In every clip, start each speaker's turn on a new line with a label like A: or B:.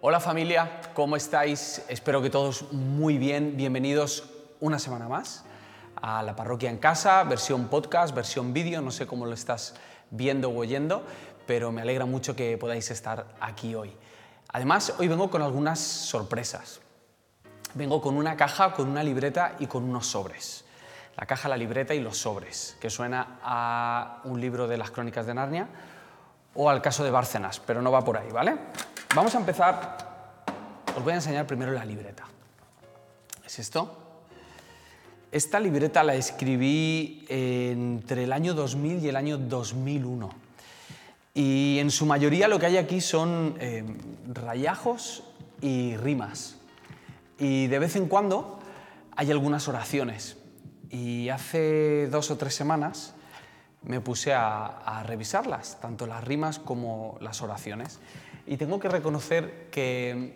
A: Hola familia, ¿cómo estáis? Espero que todos muy bien. Bienvenidos una semana más a la parroquia en casa, versión podcast, versión vídeo, no sé cómo lo estás viendo o oyendo, pero me alegra mucho que podáis estar aquí hoy. Además, hoy vengo con algunas sorpresas. Vengo con una caja, con una libreta y con unos sobres. La caja, la libreta y los sobres, que suena a un libro de las crónicas de Narnia o al caso de Bárcenas, pero no va por ahí, ¿vale? Vamos a empezar, os voy a enseñar primero la libreta. ¿Es esto? Esta libreta la escribí entre el año 2000 y el año 2001. Y en su mayoría lo que hay aquí son eh, rayajos y rimas. Y de vez en cuando hay algunas oraciones. Y hace dos o tres semanas me puse a, a revisarlas, tanto las rimas como las oraciones. Y tengo que reconocer que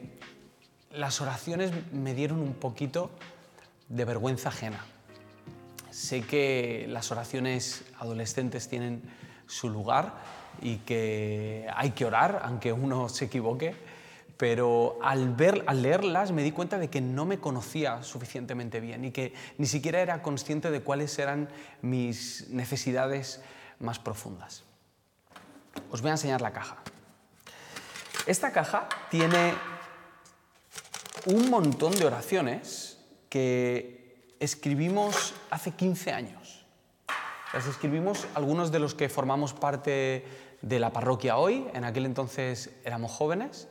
A: las oraciones me dieron un poquito de vergüenza ajena. Sé que las oraciones adolescentes tienen su lugar y que hay que orar, aunque uno se equivoque, pero al, ver, al leerlas me di cuenta de que no me conocía suficientemente bien y que ni siquiera era consciente de cuáles eran mis necesidades más profundas. Os voy a enseñar la caja. Esta caja tiene un montón de oraciones que escribimos hace 15 años. Las escribimos algunos de los que formamos parte de la parroquia hoy, en aquel entonces éramos jóvenes,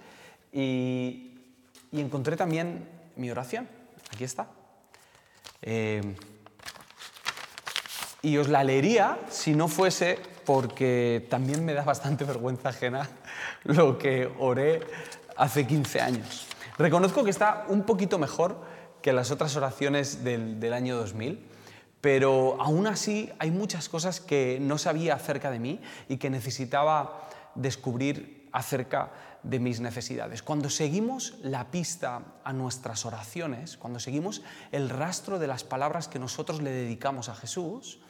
A: y, encontré también mi oración. Aquí está. Eh, y os la leería si no fuese porque también me da bastante vergüenza ajena lo que oré hace 15 años. Reconozco que está un poquito mejor que las otras oraciones del, año 2000, pero aún así hay muchas cosas que no sabía acerca de mí y que necesitaba descubrir acerca de mis necesidades. Cuando seguimos la pista a nuestras oraciones, cuando seguimos el rastro de las palabras que nosotros le dedicamos a Jesús,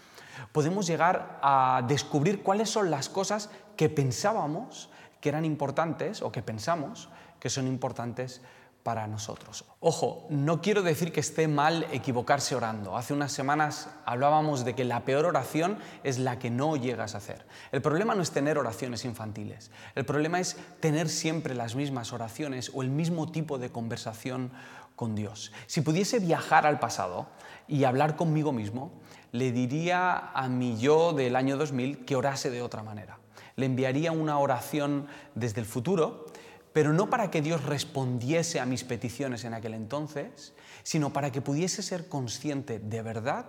A: podemos llegar a descubrir cuáles son las cosas que pensábamos que eran importantes o que pensamos que son importantes para nosotros. Ojo, no quiero decir que esté mal equivocarse orando. Hace unas semanas hablábamos de que la peor oración es la que no llegas a hacer. El problema no es tener oraciones infantiles, el problema es tener siempre las mismas oraciones o el mismo tipo de conversación con Dios. Si pudiese viajar al pasado y hablar conmigo mismo, le diría a mi yo del año 2000 que orase de otra manera. Le enviaría una oración desde el futuro, pero no para que Dios respondiese a mis peticiones en aquel entonces, sino para que pudiese ser consciente de verdad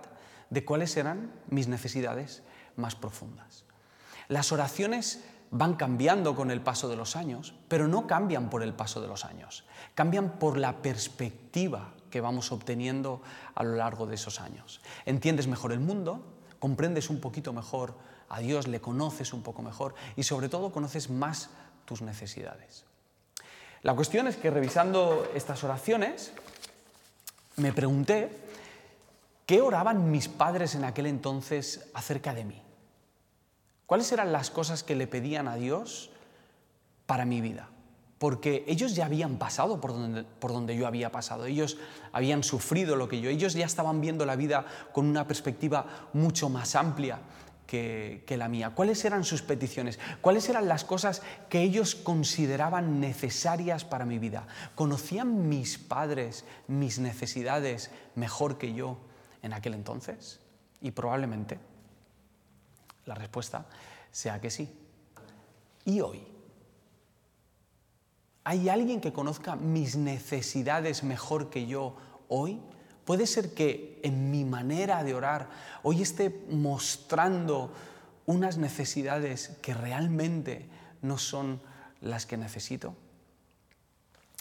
A: de cuáles eran mis necesidades más profundas. Las oraciones van cambiando con el paso de los años, pero no cambian por el paso de los años, cambian por la perspectiva que vamos obteniendo a lo largo de esos años. Entiendes mejor el mundo, comprendes un poquito mejor a Dios, le conoces un poco mejor y sobre todo conoces más tus necesidades. La cuestión es que revisando estas oraciones me pregunté qué oraban mis padres en aquel entonces acerca de mí. ¿Cuáles eran las cosas que le pedían a Dios para mi vida? Porque ellos ya habían pasado por donde, yo había pasado, ellos habían sufrido lo que yo, ellos ya estaban viendo la vida con una perspectiva mucho más amplia que, la mía. ¿Cuáles eran sus peticiones? ¿Cuáles eran las cosas que ellos consideraban necesarias para mi vida? ¿Conocían mis padres mis necesidades mejor que yo en aquel entonces? Y probablemente la respuesta sea que sí. ¿Y hoy? ¿Hay alguien que conozca mis necesidades mejor que yo hoy? Puede ser que en mi manera de orar hoy esté mostrando unas necesidades que realmente no son las que necesito.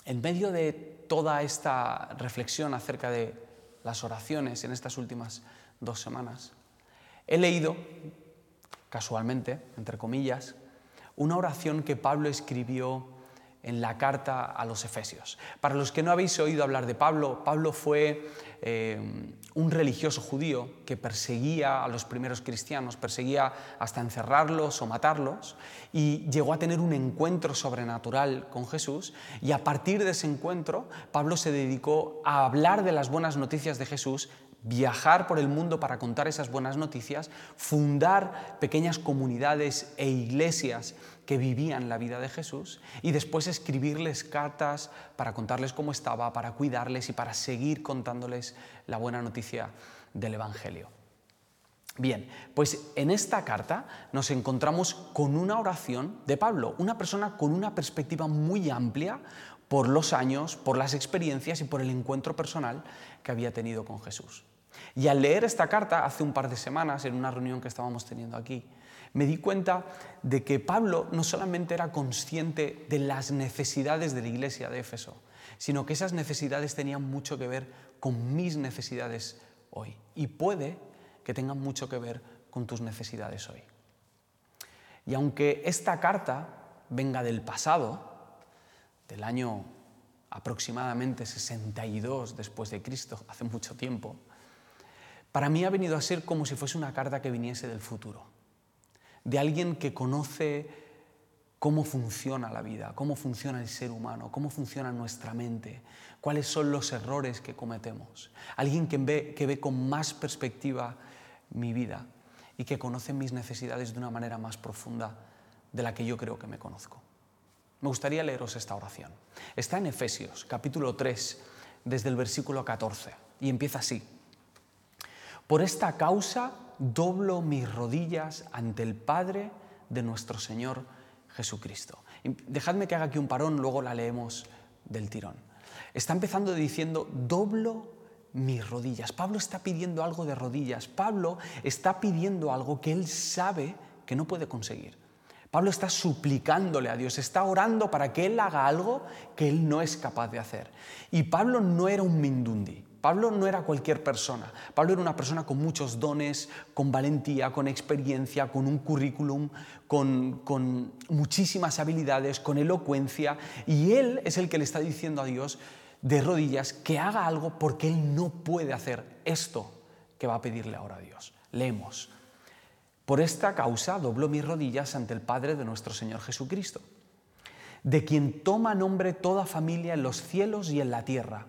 A: En medio de toda esta reflexión acerca de las oraciones en estas últimas dos semanas, he leído casualmente, entre comillas, una oración que Pablo escribió en la carta a los Efesios. Para los que no habéis oído hablar de Pablo, Pablo fue eh, un religioso judío que perseguía a los primeros cristianos, perseguía hasta encerrarlos o matarlos, y llegó a tener un encuentro sobrenatural con Jesús, y a partir de ese encuentro, Pablo se dedicó a hablar de las buenas noticias de Jesús viajar por el mundo para contar esas buenas noticias, fundar pequeñas comunidades e iglesias que vivían la vida de Jesús y después escribirles cartas para contarles cómo estaba, para cuidarles y para seguir contándoles la buena noticia del Evangelio. Bien, pues en esta carta nos encontramos con una oración de Pablo, una persona con una perspectiva muy amplia por los años, por las experiencias y por el encuentro personal que había tenido con Jesús. Y al leer esta carta hace un par de semanas, en una reunión que estábamos teniendo aquí, me di cuenta de que Pablo no solamente era consciente de las necesidades de la iglesia de Éfeso, sino que esas necesidades tenían mucho que ver con mis necesidades hoy. Y puede que tengan mucho que ver con tus necesidades hoy. Y aunque esta carta venga del pasado, del año aproximadamente 62 después de Cristo, hace mucho tiempo, para mí ha venido a ser como si fuese una carta que viniese del futuro, de alguien que conoce cómo funciona la vida, cómo funciona el ser humano, cómo funciona nuestra mente, cuáles son los errores que cometemos, alguien que ve, que ve con más perspectiva mi vida y que conoce mis necesidades de una manera más profunda de la que yo creo que me conozco. Me gustaría leeros esta oración. Está en Efesios, capítulo 3, desde el versículo 14, y empieza así. Por esta causa doblo mis rodillas ante el Padre de nuestro Señor Jesucristo. dejadme que haga aquí un parón, luego la leemos del tirón. Está empezando diciendo, doblo mis rodillas. Pablo está pidiendo algo de rodillas. Pablo está pidiendo algo que él sabe que no puede conseguir. Pablo está suplicándole a Dios, está orando para que él haga algo que él no es capaz de hacer. Y Pablo no era un mindundi. Pablo no era cualquier persona. Pablo era una persona con muchos dones, con valentía, con experiencia, con un currículum, con, muchísimas habilidades, con elocuencia. Y él es el que le está diciendo a Dios de rodillas que haga algo porque él no puede hacer esto que va a pedirle ahora a Dios. Leemos. Por esta causa doblo mis rodillas ante el Padre de nuestro Señor Jesucristo, de quien toma nombre toda familia en los cielos y en la tierra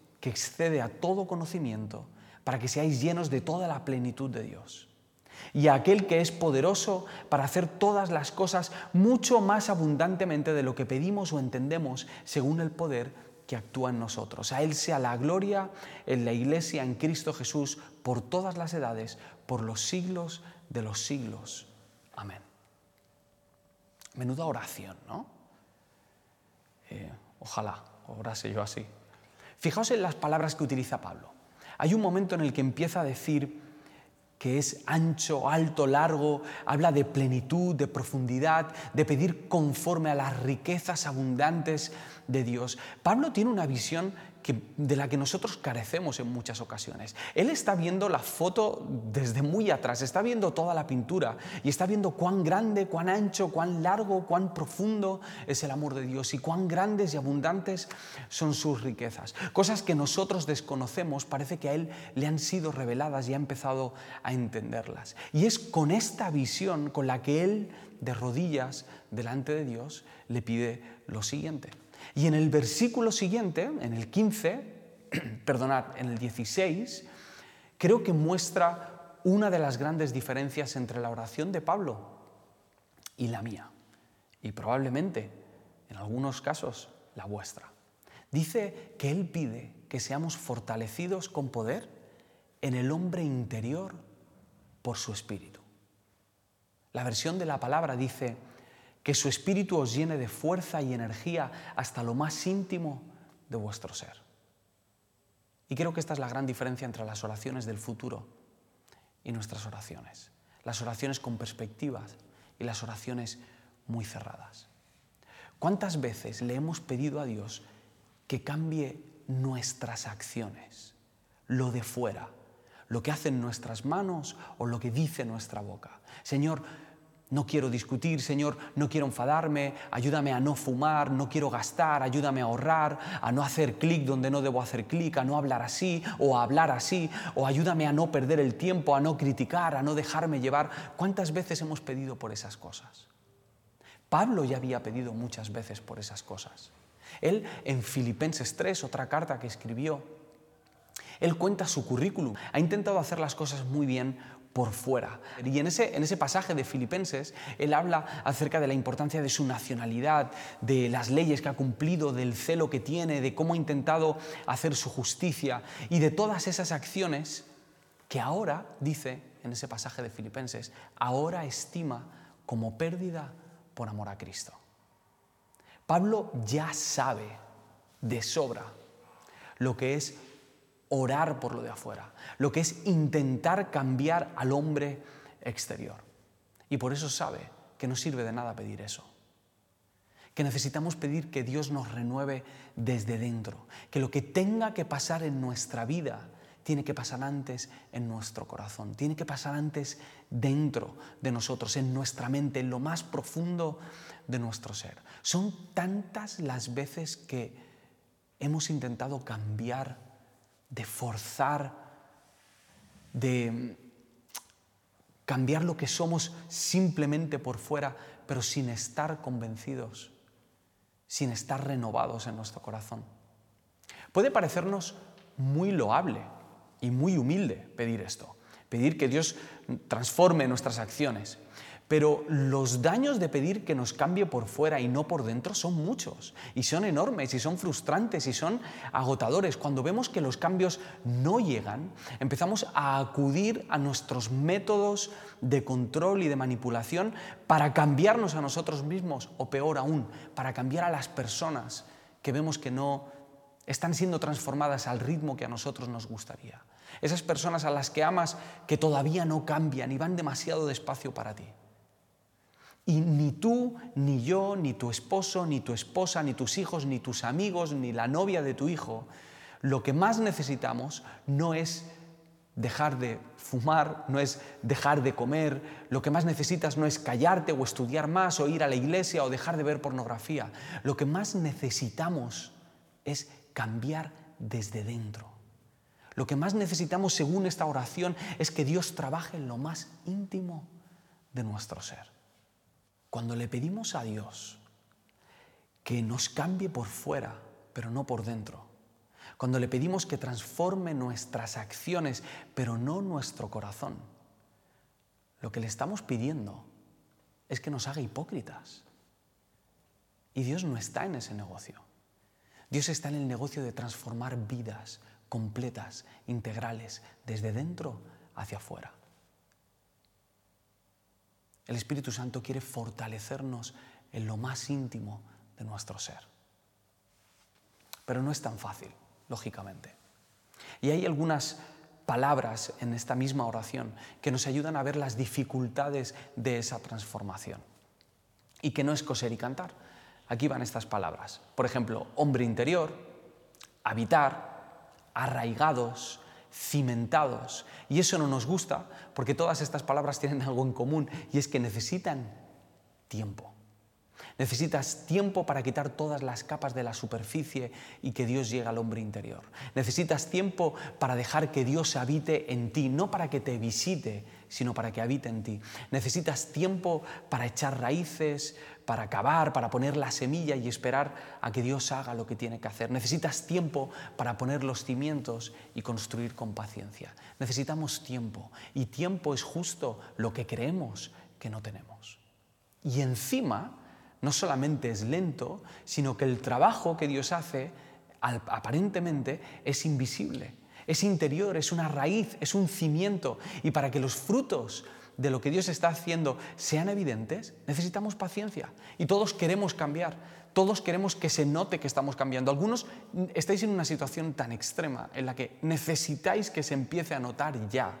A: que excede a todo conocimiento, para que seáis llenos de toda la plenitud de Dios. Y a aquel que es poderoso para hacer todas las cosas mucho más abundantemente de lo que pedimos o entendemos, según el poder que actúa en nosotros. A Él sea la gloria en la Iglesia, en Cristo Jesús, por todas las edades, por los siglos de los siglos. Amén. Menuda oración, ¿no? Eh, ojalá orase yo así. Fijaos en las palabras que utiliza Pablo. Hay un momento en el que empieza a decir que es ancho, alto, largo, habla de plenitud, de profundidad, de pedir conforme a las riquezas abundantes de Dios. Pablo tiene una visión de la que nosotros carecemos en muchas ocasiones. Él está viendo la foto desde muy atrás, está viendo toda la pintura y está viendo cuán grande, cuán ancho, cuán largo, cuán profundo es el amor de Dios y cuán grandes y abundantes son sus riquezas. Cosas que nosotros desconocemos, parece que a Él le han sido reveladas y ha empezado a entenderlas. Y es con esta visión con la que Él, de rodillas delante de Dios, le pide lo siguiente. Y en el versículo siguiente, en el 15, perdonad, en el 16, creo que muestra una de las grandes diferencias entre la oración de Pablo y la mía. Y probablemente, en algunos casos, la vuestra. Dice que Él pide que seamos fortalecidos con poder en el hombre interior por su espíritu. La versión de la palabra dice, que su espíritu os llene de fuerza y energía hasta lo más íntimo de vuestro ser. Y creo que esta es la gran diferencia entre las oraciones del futuro y nuestras oraciones. Las oraciones con perspectivas y las oraciones muy cerradas. ¿Cuántas veces le hemos pedido a Dios que cambie nuestras acciones, lo de fuera, lo que hacen nuestras manos o lo que dice nuestra boca? Señor, no quiero discutir, Señor, no quiero enfadarme, ayúdame a no fumar, no quiero gastar, ayúdame a ahorrar, a no hacer clic donde no debo hacer clic, a no hablar así o a hablar así, o ayúdame a no perder el tiempo, a no criticar, a no dejarme llevar. ¿Cuántas veces hemos pedido por esas cosas? Pablo ya había pedido muchas veces por esas cosas. Él en Filipenses 3, otra carta que escribió, él cuenta su currículum. Ha intentado hacer las cosas muy bien por fuera. Y en ese, en ese pasaje de Filipenses, él habla acerca de la importancia de su nacionalidad, de las leyes que ha cumplido, del celo que tiene, de cómo ha intentado hacer su justicia y de todas esas acciones que ahora, dice en ese pasaje de Filipenses, ahora estima como pérdida por amor a Cristo. Pablo ya sabe de sobra lo que es orar por lo de afuera, lo que es intentar cambiar al hombre exterior. Y por eso sabe que no sirve de nada pedir eso. Que necesitamos pedir que Dios nos renueve desde dentro, que lo que tenga que pasar en nuestra vida tiene que pasar antes en nuestro corazón, tiene que pasar antes dentro de nosotros, en nuestra mente, en lo más profundo de nuestro ser. Son tantas las veces que hemos intentado cambiar de forzar, de cambiar lo que somos simplemente por fuera, pero sin estar convencidos, sin estar renovados en nuestro corazón. Puede parecernos muy loable y muy humilde pedir esto, pedir que Dios transforme nuestras acciones, pero los daños de pedir que nos cambie por fuera y no por dentro son muchos, y son enormes, y son frustrantes, y son agotadores. Cuando vemos que los cambios no llegan, empezamos a acudir a nuestros métodos de control y de manipulación para cambiarnos a nosotros mismos, o peor aún, para cambiar a las personas que vemos que no están siendo transformadas al ritmo que a nosotros nos gustaría. Esas personas a las que amas que todavía no cambian y van demasiado despacio para ti. Y ni tú, ni yo, ni tu esposo, ni tu esposa, ni tus hijos, ni tus amigos, ni la novia de tu hijo, lo que más necesitamos no es dejar de fumar, no es dejar de comer, lo que más necesitas no es callarte o estudiar más o ir a la iglesia o dejar de ver pornografía. Lo que más necesitamos es cambiar desde dentro. Lo que más necesitamos según esta oración es que Dios trabaje en lo más íntimo de nuestro ser. Cuando le pedimos a Dios que nos cambie por fuera, pero no por dentro, cuando le pedimos que transforme nuestras acciones, pero no nuestro corazón, lo que le estamos pidiendo es que nos haga hipócritas. Y Dios no está en ese negocio. Dios está en el negocio de transformar vidas completas, integrales, desde dentro hacia afuera. El Espíritu Santo quiere fortalecernos en lo más íntimo de nuestro ser. Pero no es tan fácil, lógicamente. Y hay algunas palabras en esta misma oración que nos ayudan a ver las dificultades de esa transformación. Y que no es coser y cantar. Aquí van estas palabras. Por ejemplo, hombre interior, habitar, arraigados, cimentados. Y eso no nos gusta porque todas estas palabras tienen algo en común y es que necesitan tiempo. Necesitas tiempo para quitar todas las capas de la superficie y que Dios llegue al hombre interior. Necesitas tiempo para dejar que Dios habite en ti, no para que te visite, sino para que habite en ti. Necesitas tiempo para echar raíces, para cavar, para poner la semilla y esperar a que Dios haga lo que tiene que hacer. Necesitas tiempo para poner los cimientos y construir con paciencia. Necesitamos tiempo y tiempo es justo lo que creemos que no tenemos. Y encima, no solamente es lento, sino que el trabajo que Dios hace aparentemente es invisible, es interior, es una raíz, es un cimiento. Y para que los frutos de lo que Dios está haciendo sean evidentes, necesitamos paciencia. Y todos queremos cambiar, Todos queremos que se note que estamos cambiando. Algunos estáis en una situación tan extrema en la que necesitáis que se empiece a notar ya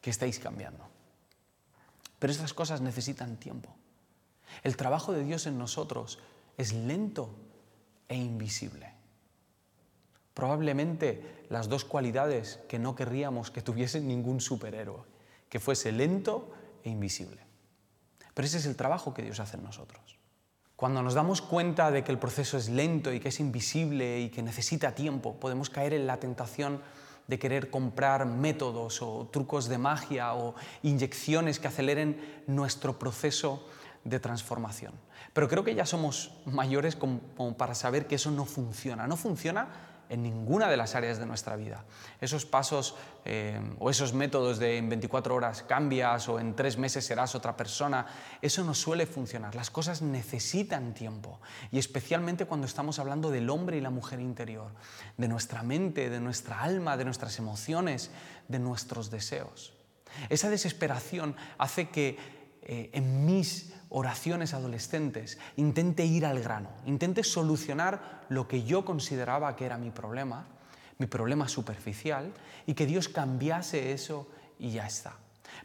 A: que estáis cambiando. Pero estas cosas necesitan tiempo. El trabajo de Dios en nosotros es lento e invisible. Probablemente las dos cualidades que no querríamos que tuviese ningún superhéroe, que fuese lento e invisible. Pero ese es el trabajo que Dios hace en nosotros. Cuando nos damos cuenta de que el proceso es lento y que es invisible y que necesita tiempo, podemos caer en la tentación de querer comprar métodos o trucos de magia o inyecciones que aceleren nuestro proceso de transformación. Pero creo que ya somos mayores como, para saber que eso no funciona. No funciona en ninguna de las áreas de nuestra vida. Esos pasos eh, o esos métodos de en 24 horas cambias o en tres meses serás otra persona, eso no suele funcionar. Las cosas necesitan tiempo y especialmente cuando estamos hablando del hombre y la mujer interior, de nuestra mente, de nuestra alma, de nuestras emociones, de nuestros deseos. Esa desesperación hace que eh, en mis oraciones adolescentes, intente ir al grano, intente solucionar lo que yo consideraba que era mi problema, mi problema superficial, y que Dios cambiase eso y ya está.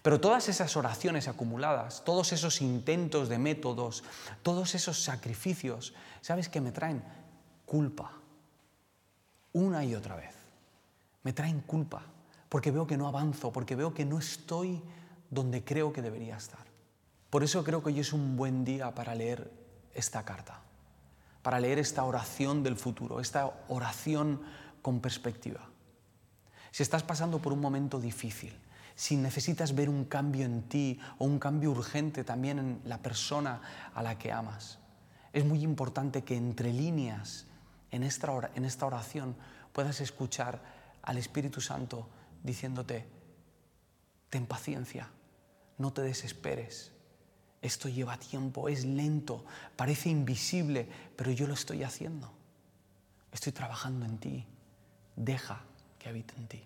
A: Pero todas esas oraciones acumuladas, todos esos intentos de métodos, todos esos sacrificios, ¿sabes qué me traen? Culpa. Una y otra vez. Me traen culpa porque veo que no avanzo, porque veo que no estoy donde creo que debería estar. Por eso creo que hoy es un buen día para leer esta carta, para leer esta oración del futuro, esta oración con perspectiva. Si estás pasando por un momento difícil, si necesitas ver un cambio en ti o un cambio urgente también en la persona a la que amas, es muy importante que entre líneas en esta oración puedas escuchar al Espíritu Santo diciéndote, ten paciencia, no te desesperes, esto lleva tiempo, es lento, parece invisible, pero yo lo estoy haciendo. Estoy trabajando en ti. Deja que habite en ti.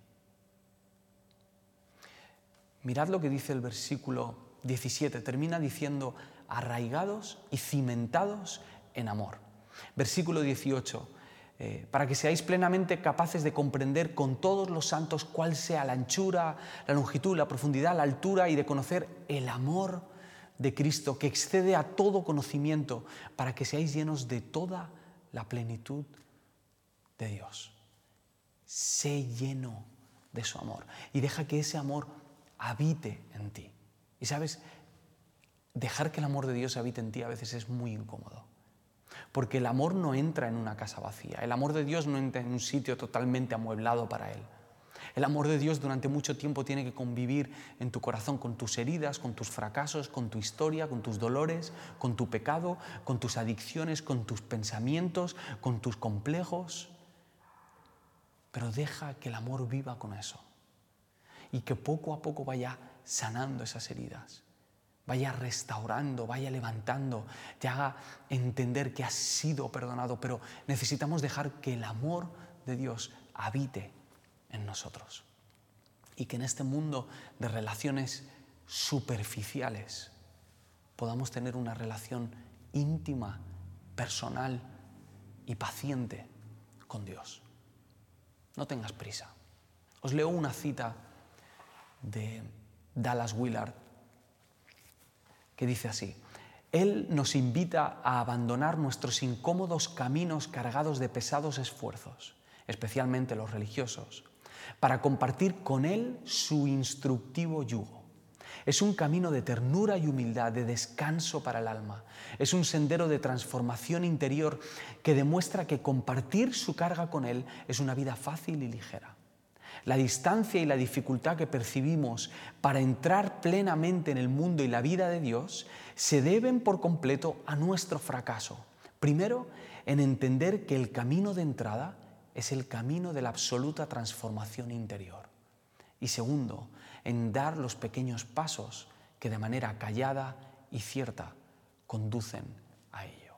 A: Mirad lo que dice el versículo 17. Termina diciendo, arraigados y cimentados en amor. Versículo 18. Eh, para que seáis plenamente capaces de comprender con todos los santos cuál sea la anchura, la longitud, la profundidad, la altura y de conocer el amor de Cristo que excede a todo conocimiento para que seáis llenos de toda la plenitud de Dios. Sé lleno de su amor y deja que ese amor habite en ti. Y sabes, dejar que el amor de Dios habite en ti a veces es muy incómodo. Porque el amor no entra en una casa vacía, el amor de Dios no entra en un sitio totalmente amueblado para Él. El amor de Dios durante mucho tiempo tiene que convivir en tu corazón con tus heridas, con tus fracasos, con tu historia, con tus dolores, con tu pecado, con tus adicciones, con tus pensamientos, con tus complejos. Pero deja que el amor viva con eso y que poco a poco vaya sanando esas heridas, vaya restaurando, vaya levantando, te haga entender que has sido perdonado, pero necesitamos dejar que el amor de Dios habite en nosotros. Y que en este mundo de relaciones superficiales podamos tener una relación íntima, personal y paciente con Dios. No tengas prisa. Os leo una cita de Dallas Willard que dice así, Él nos invita a abandonar nuestros incómodos caminos cargados de pesados esfuerzos, especialmente los religiosos, para compartir con Él su instructivo yugo. Es un camino de ternura y humildad, de descanso para el alma. Es un sendero de transformación interior que demuestra que compartir su carga con Él es una vida fácil y ligera. La distancia y la dificultad que percibimos para entrar plenamente en el mundo y la vida de Dios se deben por completo a nuestro fracaso. Primero, en entender que el camino de entrada es el camino de la absoluta transformación interior. Y segundo, en dar los pequeños pasos que de manera callada y cierta conducen a ello.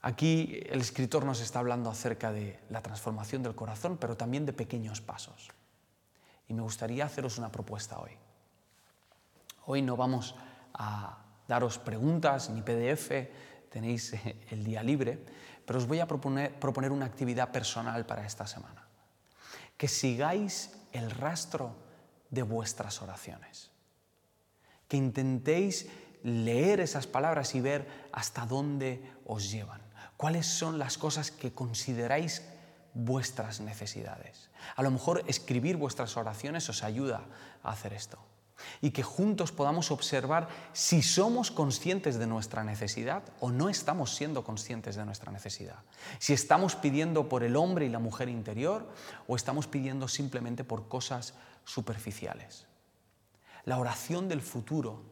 A: Aquí el escritor nos está hablando acerca de la transformación del corazón, pero también de pequeños pasos. Y me gustaría haceros una propuesta hoy. Hoy no vamos a daros preguntas ni PDF, tenéis el día libre, pero os voy a proponer, proponer una actividad personal para esta semana. Que sigáis el rastro de vuestras oraciones. Que intentéis leer esas palabras y ver hasta dónde os llevan. ¿Cuáles son las cosas que consideráis vuestras necesidades? A lo mejor escribir vuestras oraciones os ayuda a hacer esto. Y que juntos podamos observar si somos conscientes de nuestra necesidad o no estamos siendo conscientes de nuestra necesidad. Si estamos pidiendo por el hombre y la mujer interior o estamos pidiendo simplemente por cosas superficiales. La oración del futuro,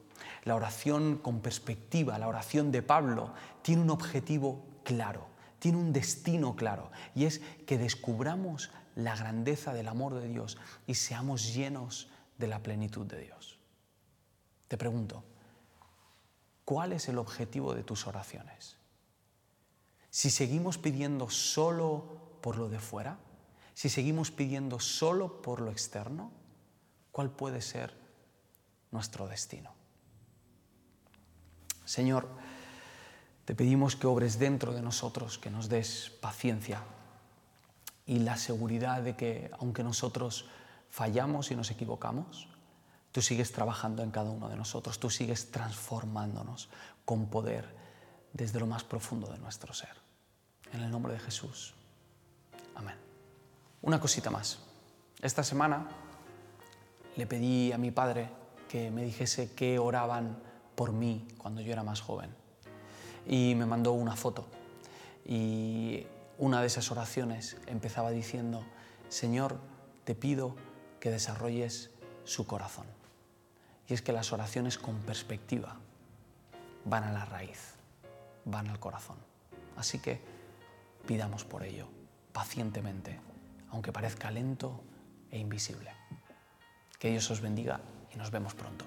A: la oración con perspectiva, la oración de Pablo, tiene un objetivo claro, tiene un destino claro, y es que descubramos la grandeza del amor de Dios y seamos llenos de la plenitud de Dios. Te pregunto, ¿cuál es el objetivo de tus oraciones? Si seguimos pidiendo solo por lo de fuera, si seguimos pidiendo solo por lo externo, ¿cuál puede ser nuestro destino? Señor, te pedimos que obres dentro de nosotros, que nos des paciencia y la seguridad de que aunque nosotros fallamos y nos equivocamos, tú sigues trabajando en cada uno de nosotros, tú sigues transformándonos con poder desde lo más profundo de nuestro ser. En el nombre de Jesús. Amén. Una cosita más. Esta semana le pedí a mi padre que me dijese qué oraban por mí cuando yo era más joven y me mandó una foto. Y una de esas oraciones empezaba diciendo, Señor, te pido que desarrolles su corazón. Y es que las oraciones con perspectiva van a la raíz, van al corazón. Así que pidamos por ello, pacientemente, aunque parezca lento e invisible. Que Dios os bendiga y nos vemos pronto.